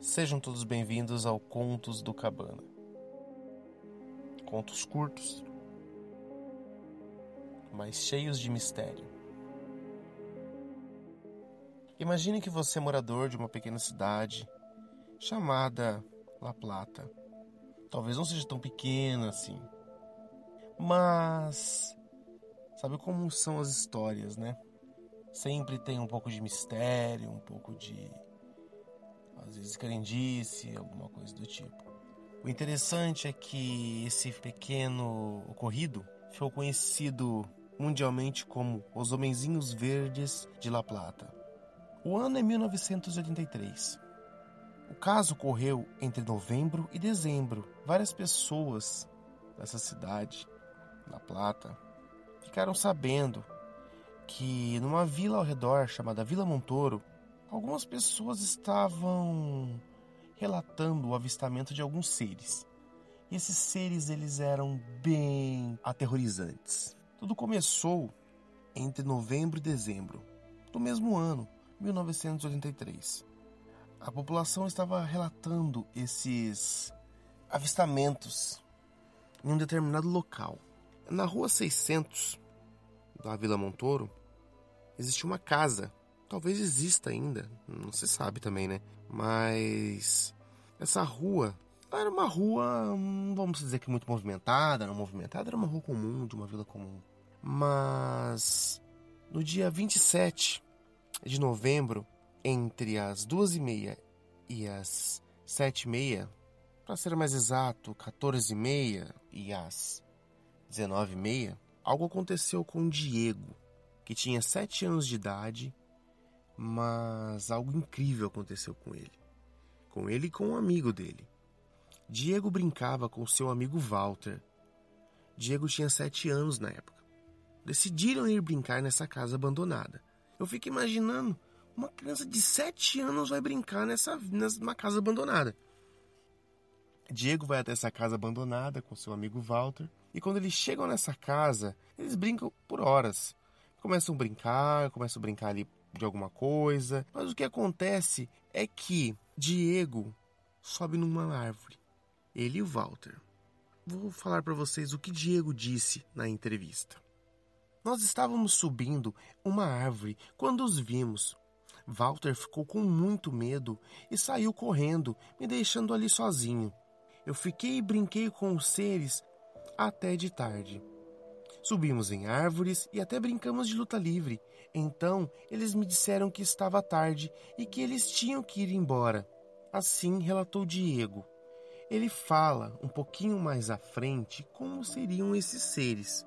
Sejam todos bem-vindos ao Contos do Cabana. Contos curtos, mas cheios de mistério. Imagine que você é morador de uma pequena cidade chamada La Plata. Talvez não seja tão pequena assim, mas sabe como são as histórias, né? Sempre tem um pouco de mistério, um pouco de às vezes crendice, alguma coisa do tipo. O interessante é que esse pequeno ocorrido ficou conhecido mundialmente como os Homenzinhos Verdes de La Plata. O ano é 1983. O caso ocorreu entre novembro e dezembro. Várias pessoas dessa cidade, La Plata, ficaram sabendo que numa vila ao redor chamada Vila Montoro, algumas pessoas estavam relatando o avistamento de alguns seres. E esses seres eles eram bem aterrorizantes. Tudo começou entre novembro e dezembro do mesmo ano, 1983. A população estava relatando esses avistamentos em um determinado local. Na rua 600 da Vila Montoro existia uma casa Talvez exista ainda, não se sabe também, né? Mas essa rua era uma rua, hum, vamos dizer que muito movimentada, não movimentada, era uma rua comum, de uma vila comum. Mas no dia 27 de novembro, entre as duas e meia e as sete e meia, para ser mais exato, 14 e meia e as 19 e meia, algo aconteceu com Diego, que tinha sete anos de idade mas algo incrível aconteceu com ele. Com ele e com um amigo dele. Diego brincava com seu amigo Walter. Diego tinha sete anos na época. Decidiram ir brincar nessa casa abandonada. Eu fico imaginando uma criança de sete anos vai brincar nessa numa casa abandonada. Diego vai até essa casa abandonada com seu amigo Walter. E quando eles chegam nessa casa, eles brincam por horas. Começam a brincar, começam a brincar ali de alguma coisa. Mas o que acontece é que Diego sobe numa árvore. Ele e o Walter. Vou falar para vocês o que Diego disse na entrevista. Nós estávamos subindo uma árvore quando os vimos. Walter ficou com muito medo e saiu correndo, me deixando ali sozinho. Eu fiquei e brinquei com os seres até de tarde. Subimos em árvores e até brincamos de luta livre. Então eles me disseram que estava tarde e que eles tinham que ir embora. Assim relatou Diego. Ele fala um pouquinho mais à frente como seriam esses seres.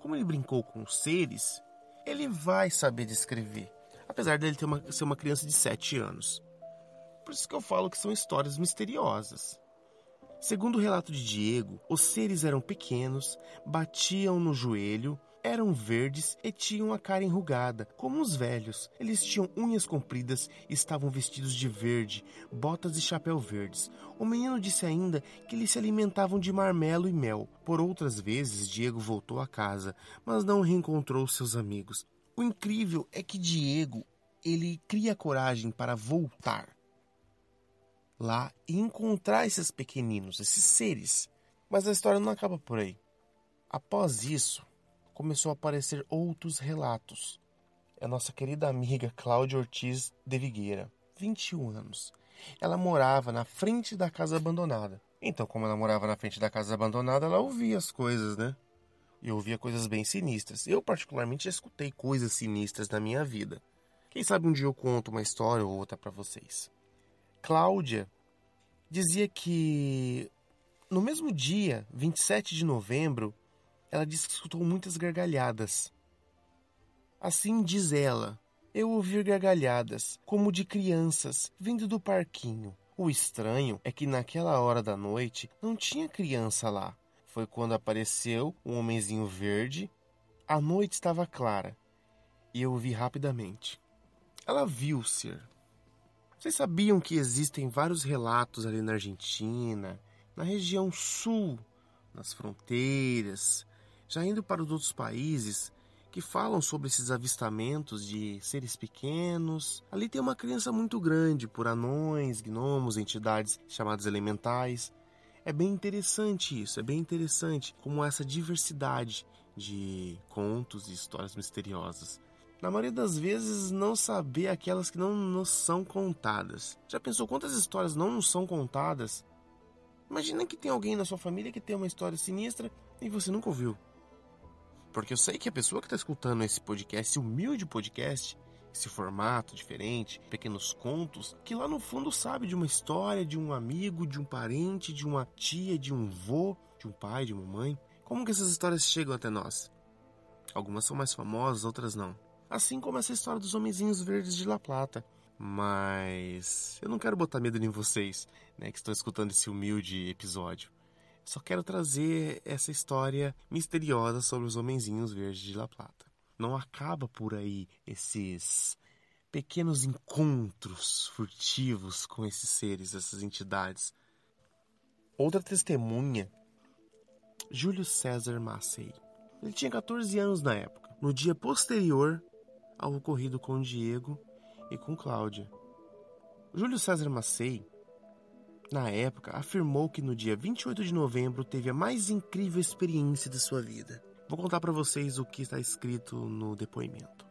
Como ele brincou com os seres, ele vai saber descrever, apesar dele ter uma, ser uma criança de 7 anos. Por isso que eu falo que são histórias misteriosas. Segundo o relato de Diego, os seres eram pequenos, batiam no joelho, eram verdes e tinham a cara enrugada, como os velhos. Eles tinham unhas compridas e estavam vestidos de verde, botas e chapéu verdes. O menino disse ainda que eles se alimentavam de marmelo e mel. Por outras vezes, Diego voltou a casa, mas não reencontrou seus amigos. O incrível é que Diego, ele cria coragem para voltar lá e encontrar esses pequeninos, esses seres. Mas a história não acaba por aí. Após isso, começou a aparecer outros relatos. É a nossa querida amiga Cláudia Ortiz de Vigueira, 21 anos. Ela morava na frente da casa abandonada. Então, como ela morava na frente da casa abandonada, ela ouvia as coisas, né? E ouvia coisas bem sinistras. Eu, particularmente, escutei coisas sinistras na minha vida. Quem sabe um dia eu conto uma história ou outra para vocês. Cláudia dizia que no mesmo dia, 27 de novembro, ela disse que escutou muitas gargalhadas. Assim diz ela: Eu ouvi gargalhadas, como de crianças, vindo do parquinho. O estranho é que naquela hora da noite não tinha criança lá. Foi quando apareceu um homenzinho verde. A noite estava clara e eu vi rapidamente. Ela viu ser. Vocês sabiam que existem vários relatos ali na Argentina, na região sul, nas fronteiras, já indo para os outros países, que falam sobre esses avistamentos de seres pequenos. Ali tem uma criança muito grande por anões, gnomos, entidades chamadas elementais. É bem interessante isso, é bem interessante como essa diversidade de contos e histórias misteriosas. Na maioria das vezes, não saber aquelas que não nos são contadas. Já pensou quantas histórias não nos são contadas? Imagina que tem alguém na sua família que tem uma história sinistra e você nunca ouviu. Porque eu sei que a pessoa que está escutando esse podcast, esse humilde podcast, esse formato diferente, pequenos contos, que lá no fundo sabe de uma história, de um amigo, de um parente, de uma tia, de um vô, de um pai, de uma mãe. Como que essas histórias chegam até nós? Algumas são mais famosas, outras não. Assim como essa história dos homenzinhos verdes de La Plata. Mas eu não quero botar medo em vocês, né, que estão escutando esse humilde episódio. Só quero trazer essa história misteriosa sobre os homenzinhos verdes de La Plata. Não acaba por aí esses pequenos encontros furtivos com esses seres, essas entidades. Outra testemunha, Júlio César Massey. Ele tinha 14 anos na época, no dia posterior ao ocorrido com Diego e com Cláudia. Júlio César Massey na época, afirmou que no dia 28 de novembro teve a mais incrível experiência de sua vida. Vou contar para vocês o que está escrito no depoimento.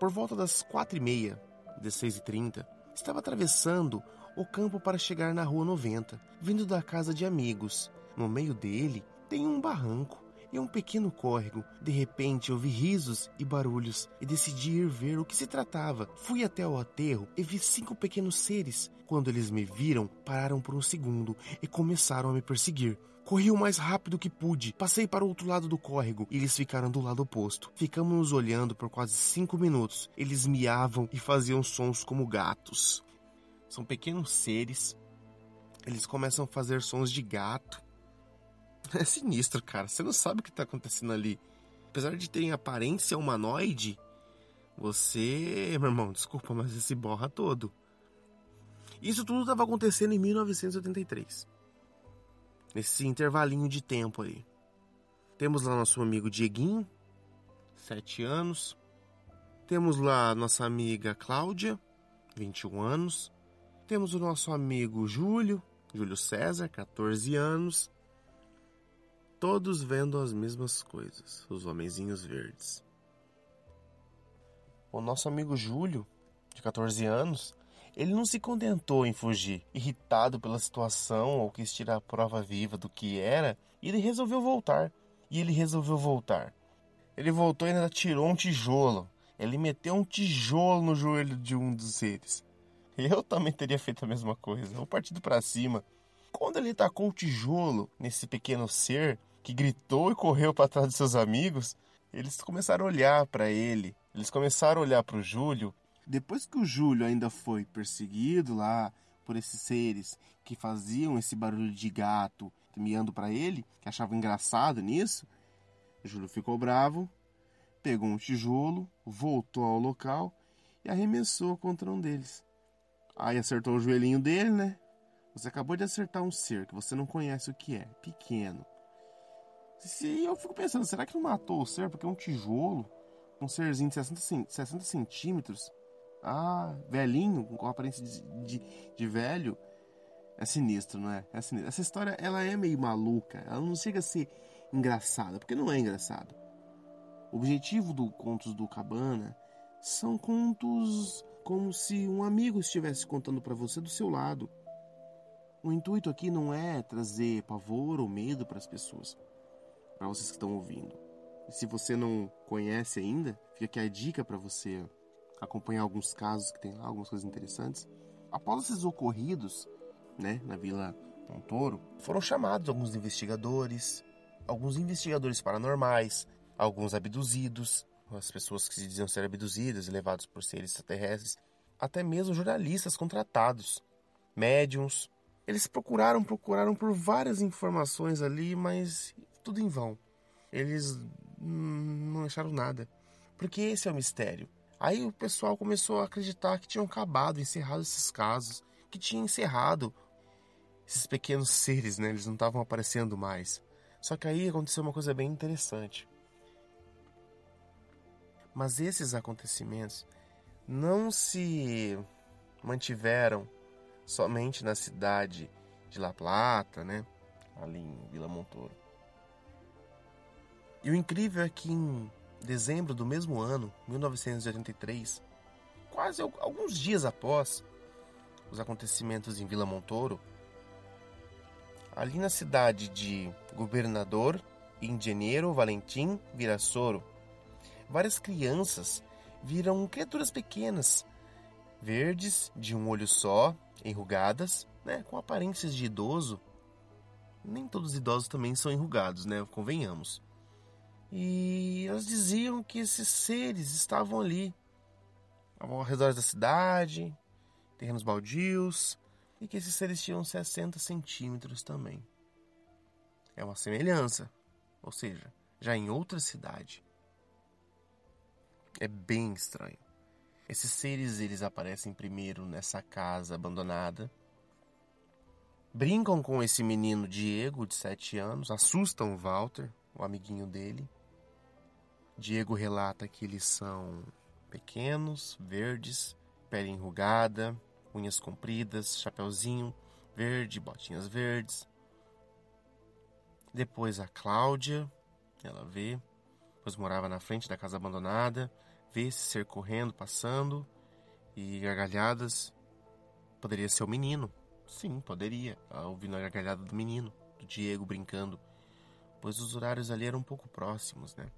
Por volta das quatro e meia, 16h30, estava atravessando o campo para chegar na Rua 90, vindo da casa de amigos. No meio dele tem um barranco e um pequeno córrego. De repente ouvi risos e barulhos e decidi ir ver o que se tratava. Fui até o aterro e vi cinco pequenos seres. Quando eles me viram, pararam por um segundo e começaram a me perseguir. Corri o mais rápido que pude, passei para o outro lado do córrego e eles ficaram do lado oposto. Ficamos nos olhando por quase cinco minutos. Eles miavam e faziam sons como gatos. São pequenos seres. Eles começam a fazer sons de gato É sinistro, cara. Você não sabe o que tá acontecendo ali. Apesar de terem aparência humanoide, você, meu irmão, desculpa, mas esse borra todo. Isso tudo estava acontecendo em 1983. Nesse intervalinho de tempo aí. Temos lá nosso amigo Dieguinho, 7 anos. Temos lá nossa amiga Cláudia, 21 anos. Temos o nosso amigo Júlio, Júlio César, 14 anos todos vendo as mesmas coisas, os homenzinhos verdes. O nosso amigo Júlio, de 14 anos, ele não se contentou em fugir, irritado pela situação ou quis tirar a prova viva do que era, ele resolveu voltar. E ele resolveu voltar. Ele voltou e ainda tirou um tijolo. Ele meteu um tijolo no joelho de um dos seres. Eu também teria feito a mesma coisa, ou partido para cima. Quando ele tacou o tijolo nesse pequeno ser, que gritou e correu para trás de seus amigos, eles começaram a olhar para ele. Eles começaram a olhar para o Júlio. Depois que o Júlio ainda foi perseguido lá por esses seres que faziam esse barulho de gato miando para ele, que achavam engraçado nisso, o Júlio ficou bravo, pegou um tijolo, voltou ao local e arremessou contra um deles. Aí acertou o joelhinho dele, né? Você acabou de acertar um ser que você não conhece o que é, pequeno. Se eu fico pensando, será que não matou o ser porque um tijolo, um serzinho de 60, 60 centímetros, ah, velhinho, com aparência de, de, de, velho, é sinistro, não é? é sinistro. Essa história, ela é meio maluca, ela não chega a ser engraçada, porque não é engraçado. O objetivo do Contos do Cabana são contos como se um amigo estivesse contando para você do seu lado. O intuito aqui não é trazer pavor ou medo para as pessoas para vocês que estão ouvindo. E se você não conhece ainda, fica aqui a dica para você acompanhar alguns casos que tem lá, algumas coisas interessantes. Após esses ocorridos, né, na Vila Montoro, foram chamados alguns investigadores, alguns investigadores paranormais, alguns abduzidos, as pessoas que se diziam ser abduzidas e levados por seres extraterrestres, até mesmo jornalistas contratados, médiums. Eles procuraram, procuraram por várias informações ali, mas tudo em vão. Eles não acharam nada. Porque esse é o mistério. Aí o pessoal começou a acreditar que tinham acabado, encerrado esses casos, que tinha encerrado esses pequenos seres, né? Eles não estavam aparecendo mais. Só que aí aconteceu uma coisa bem interessante. Mas esses acontecimentos não se mantiveram somente na cidade de La Plata, né? Ali em Vila Montoro. E o incrível é que em dezembro do mesmo ano, 1983, quase alguns dias após os acontecimentos em Vila Montoro, ali na cidade de Governador Engenheiro Valentim Virassoro, várias crianças viram criaturas pequenas, verdes, de um olho só, enrugadas, né, com aparências de idoso. Nem todos os idosos também são enrugados, né, convenhamos. E elas diziam que esses seres estavam ali, ao redor da cidade, terrenos baldios, e que esses seres tinham 60 centímetros também. É uma semelhança, ou seja, já em outra cidade. É bem estranho. Esses seres eles aparecem primeiro nessa casa abandonada. Brincam com esse menino Diego de 7 anos, assustam o Walter, o amiguinho dele. Diego relata que eles são pequenos, verdes, pele enrugada, unhas compridas, chapeuzinho verde, botinhas verdes. Depois a Cláudia, ela vê, pois morava na frente da casa abandonada, vê esse ser correndo, passando e gargalhadas. Poderia ser o menino. Sim, poderia. Ouvindo a gargalhada do menino, do Diego brincando. Pois os horários ali eram um pouco próximos, né?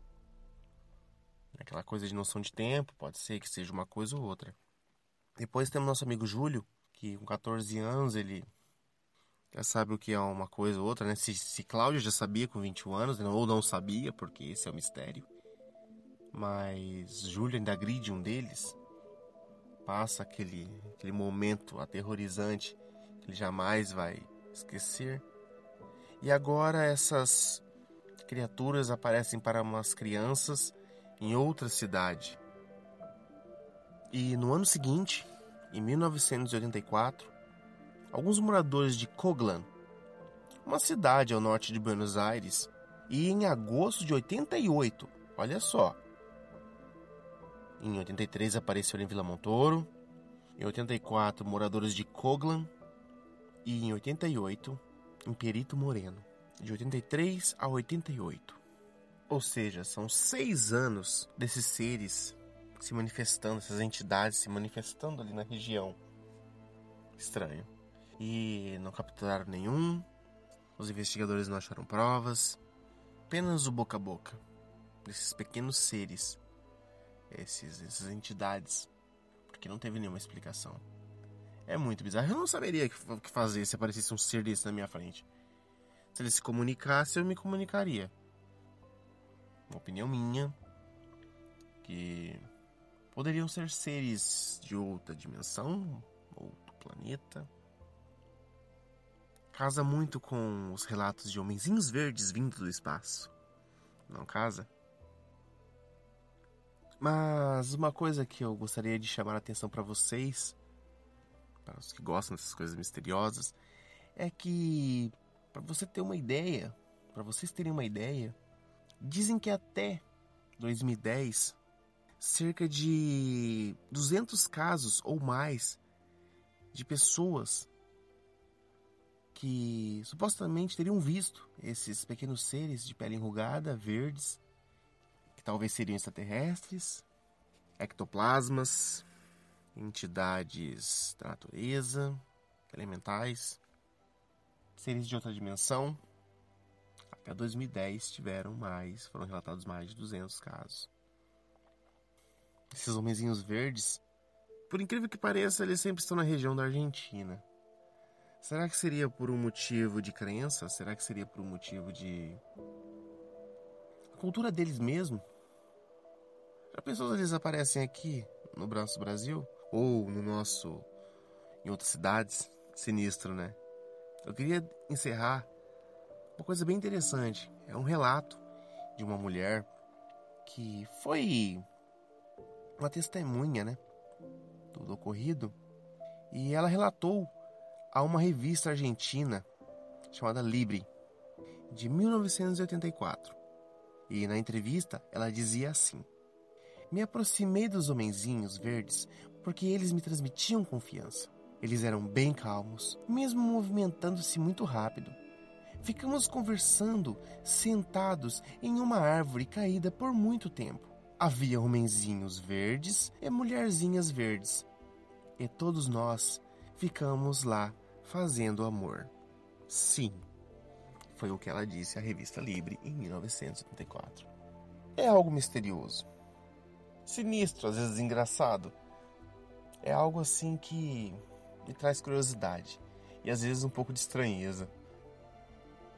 Aquela coisa de noção de tempo, pode ser que seja uma coisa ou outra. Depois temos nosso amigo Júlio, que com 14 anos ele já sabe o que é uma coisa ou outra, né? Se, se Cláudio já sabia com 21 anos, né? ou não sabia, porque esse é o mistério mas Júlio ainda agride um deles. Passa aquele, aquele momento aterrorizante que ele jamais vai esquecer. E agora essas criaturas aparecem para umas crianças em outra cidade. E no ano seguinte, em 1984, alguns moradores de Coglan, uma cidade ao norte de Buenos Aires, e em agosto de 88, olha só, em 83 apareceu em Vila Montoro. Em 84, moradores de Coglan. E em 88, em Perito Moreno. De 83 a 88. Ou seja, são seis anos desses seres se manifestando, essas entidades se manifestando ali na região. Estranho. E não capturaram nenhum. Os investigadores não acharam provas. Apenas o boca a boca desses pequenos seres esses, essas entidades, porque não teve nenhuma explicação. É muito bizarro. Eu não saberia o que fazer se aparecesse um ser desse na minha frente. Se ele se comunicasse, eu me comunicaria. Uma opinião minha. Que poderiam ser seres de outra dimensão, outro planeta. Casa muito com os relatos de homenzinhos verdes vindo do espaço. Não casa? Mas uma coisa que eu gostaria de chamar a atenção para vocês, para os que gostam dessas coisas misteriosas, é que para você ter uma ideia, para vocês terem uma ideia, dizem que até 2010 cerca de 200 casos ou mais de pessoas que supostamente teriam visto esses pequenos seres de pele enrugada, verdes, que talvez seriam extraterrestres, ectoplasmas, entidades da natureza, elementais, seres de outra dimensão. Até 2010 tiveram mais, foram relatados mais de 200 casos. Esses homenzinhos verdes, por incrível que pareça, eles sempre estão na região da Argentina. Será que seria por um motivo de crença? Será que seria por um motivo de a cultura deles mesmo? Já pensou se eles aparecem aqui no nosso Brasil? Ou no nosso. em outras cidades? Sinistro, né? Eu queria encerrar uma coisa bem interessante. É um relato de uma mulher que foi uma testemunha, né? Do ocorrido. E ela relatou a uma revista argentina chamada Libre, de 1984. E na entrevista ela dizia assim: Me aproximei dos homenzinhos verdes porque eles me transmitiam confiança. Eles eram bem calmos, mesmo movimentando-se muito rápido. Ficamos conversando, sentados em uma árvore caída por muito tempo. Havia homenzinhos verdes e mulherzinhas verdes. E todos nós ficamos lá fazendo amor. Sim, foi o que ela disse à revista Libre em 1974. É algo misterioso sinistro, às vezes engraçado. É algo assim que me traz curiosidade e às vezes um pouco de estranheza.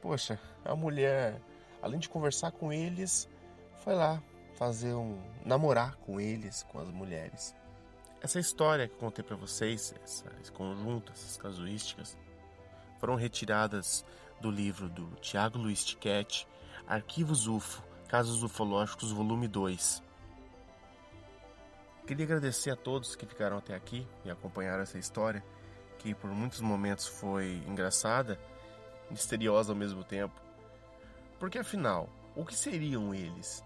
Poxa, a mulher, além de conversar com eles, foi lá fazer um namorar com eles, com as mulheres. Essa história que eu contei para vocês, essa, esse conjunto, essas casuísticas, foram retiradas do livro do Tiago Luiz Tiquete, Arquivos UFO, Casos Ufológicos, volume 2. Queria agradecer a todos que ficaram até aqui e acompanharam essa história, que por muitos momentos foi engraçada, misteriosa ao mesmo tempo. Porque afinal, o que seriam eles?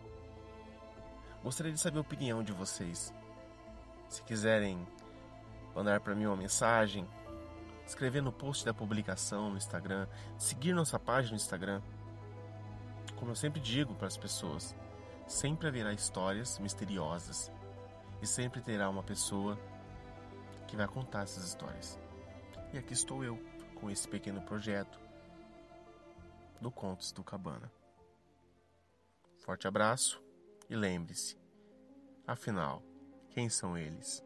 Gostaria de saber a opinião de vocês. Se quiserem mandar para mim uma mensagem, escrever no post da publicação no Instagram, seguir nossa página no Instagram. Como eu sempre digo para as pessoas, sempre haverá histórias misteriosas e sempre terá uma pessoa que vai contar essas histórias. E aqui estou eu, com esse pequeno projeto do Contos do Cabana. Forte abraço e lembre-se, afinal, quem são eles?